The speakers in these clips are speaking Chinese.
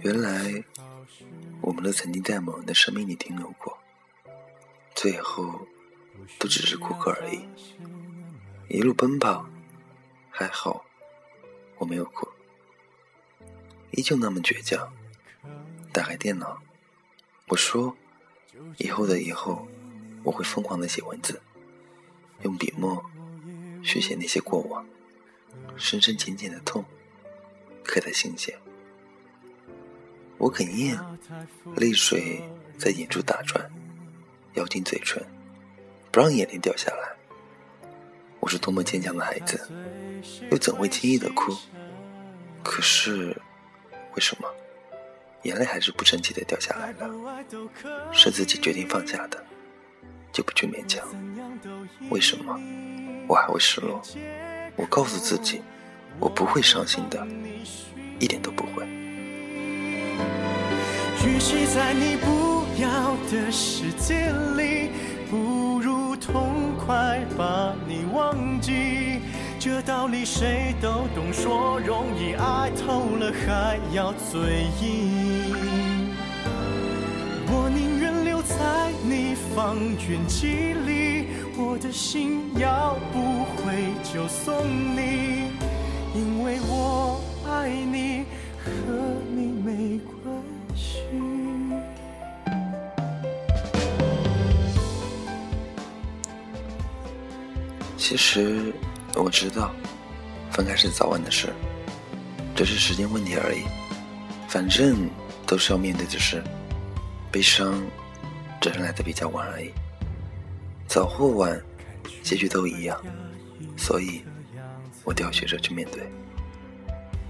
原来，我们都曾经在某人的生命里停留过，最后都只是过客而已。一路奔跑，还好我没有哭，依旧那么倔强。打开电脑，我说，以后的以后，我会疯狂的写文字，用笔墨续写那些过往，深深浅浅的痛，刻在心间。我哽咽，泪水在眼珠打转，咬紧嘴唇，不让眼泪掉下来。我是多么坚强的孩子，又怎会轻易的哭？可是，为什么眼泪还是不争气的掉下来了？是自己决定放下的，就不去勉强。为什么我还会失落？我告诉自己，我不会伤心的，一点都不会。与其在你不要的世界里，不如痛快把你忘记。这道理谁都懂，说容易，爱透了还要嘴硬。我宁愿留在你方圆几里，我的心要不回就送你，因为我爱你，和你没关系。其实我知道，分开是早晚的事，只是时间问题而已。反正都是要面对的事，悲伤只是来的比较晚而已。早或晚，结局都一样，所以我都要学着去面对。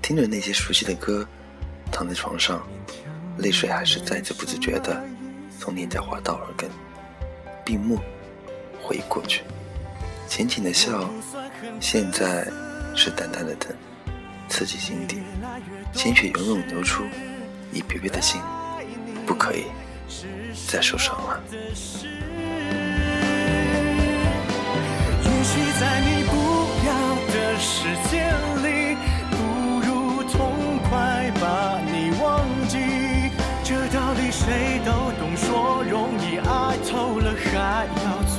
听着那些熟悉的歌，躺在床上，泪水还是再次不自觉的从脸颊滑到耳根。闭目，回忆过去。浅浅的笑，现在是淡淡的疼，刺激心底，鲜血涌涌流出，已疲惫的心，不可以再受伤了。也许在你不要的世界里，不如痛快把你忘记。这道理谁都懂，说容易，爱透了还要嘴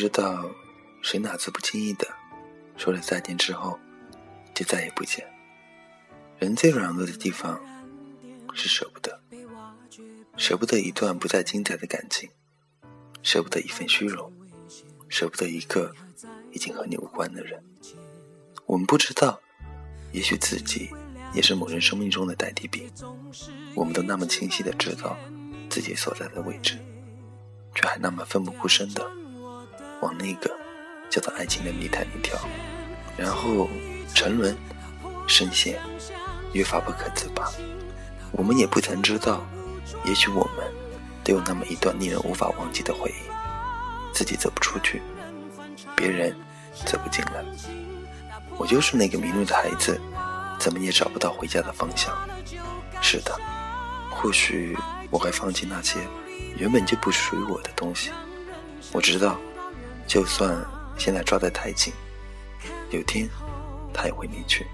知道谁哪次不经意的说了再见之后，就再也不见。人最软弱的地方是舍不得，舍不得一段不再精彩的感情，舍不得一份虚荣，舍不得一个已经和你无关的人。我们不知道，也许自己也是某人生命中的代替品。我们都那么清晰的知道自己所在的位置，却还那么奋不顾身的往那个叫做爱情的泥潭里跳，然后沉沦，深陷，越发不可自拔。我们也不曾知道，也许我们都有那么一段令人无法忘记的回忆。自己走不出去，别人走不进来。我就是那个迷路的孩子，怎么也找不到回家的方向。是的，或许我该放弃那些原本就不属于我的东西。我知道，就算现在抓得太紧，有天他也会离去。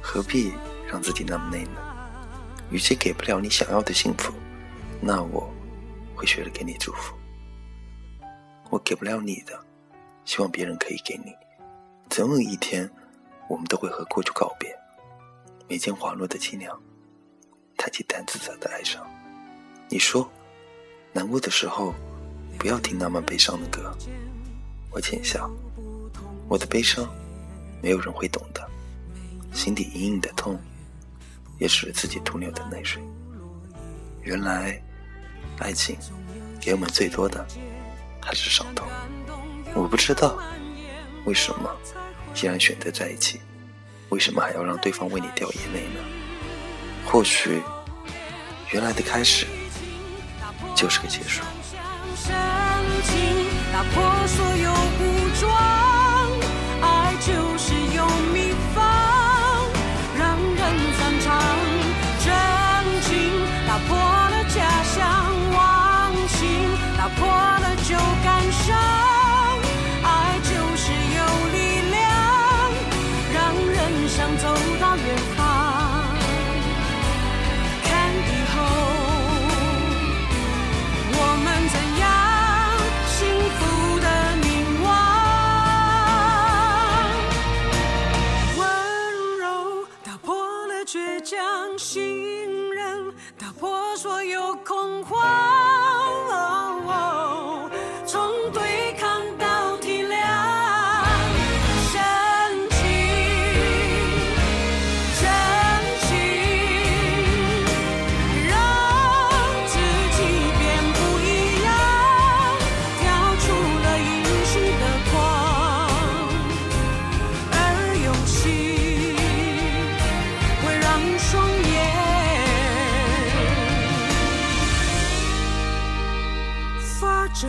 何必让自己那么累呢？与其给不了你想要的幸福，那我会学着给你祝福。我给不了你的，希望别人可以给你。总有一天，我们都会和过去告别。眉间滑落的凄凉，抬起淡自责的哀伤。你说，难过的时候不要听那么悲伤的歌。我浅笑，我的悲伤没有人会懂的。心底隐隐的痛，也是自己徒流的泪水。原来，爱情给我们最多的。还是伤痛，我不知道为什么，既然选择在一起，为什么还要让对方为你掉眼泪呢？或许，原来的开始就是个结束。打破所有武装。倔强信任打破所有恐慌。晚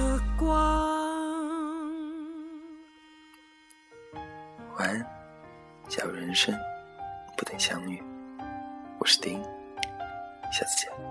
安，假如人生不等相遇，我是丁，下次见。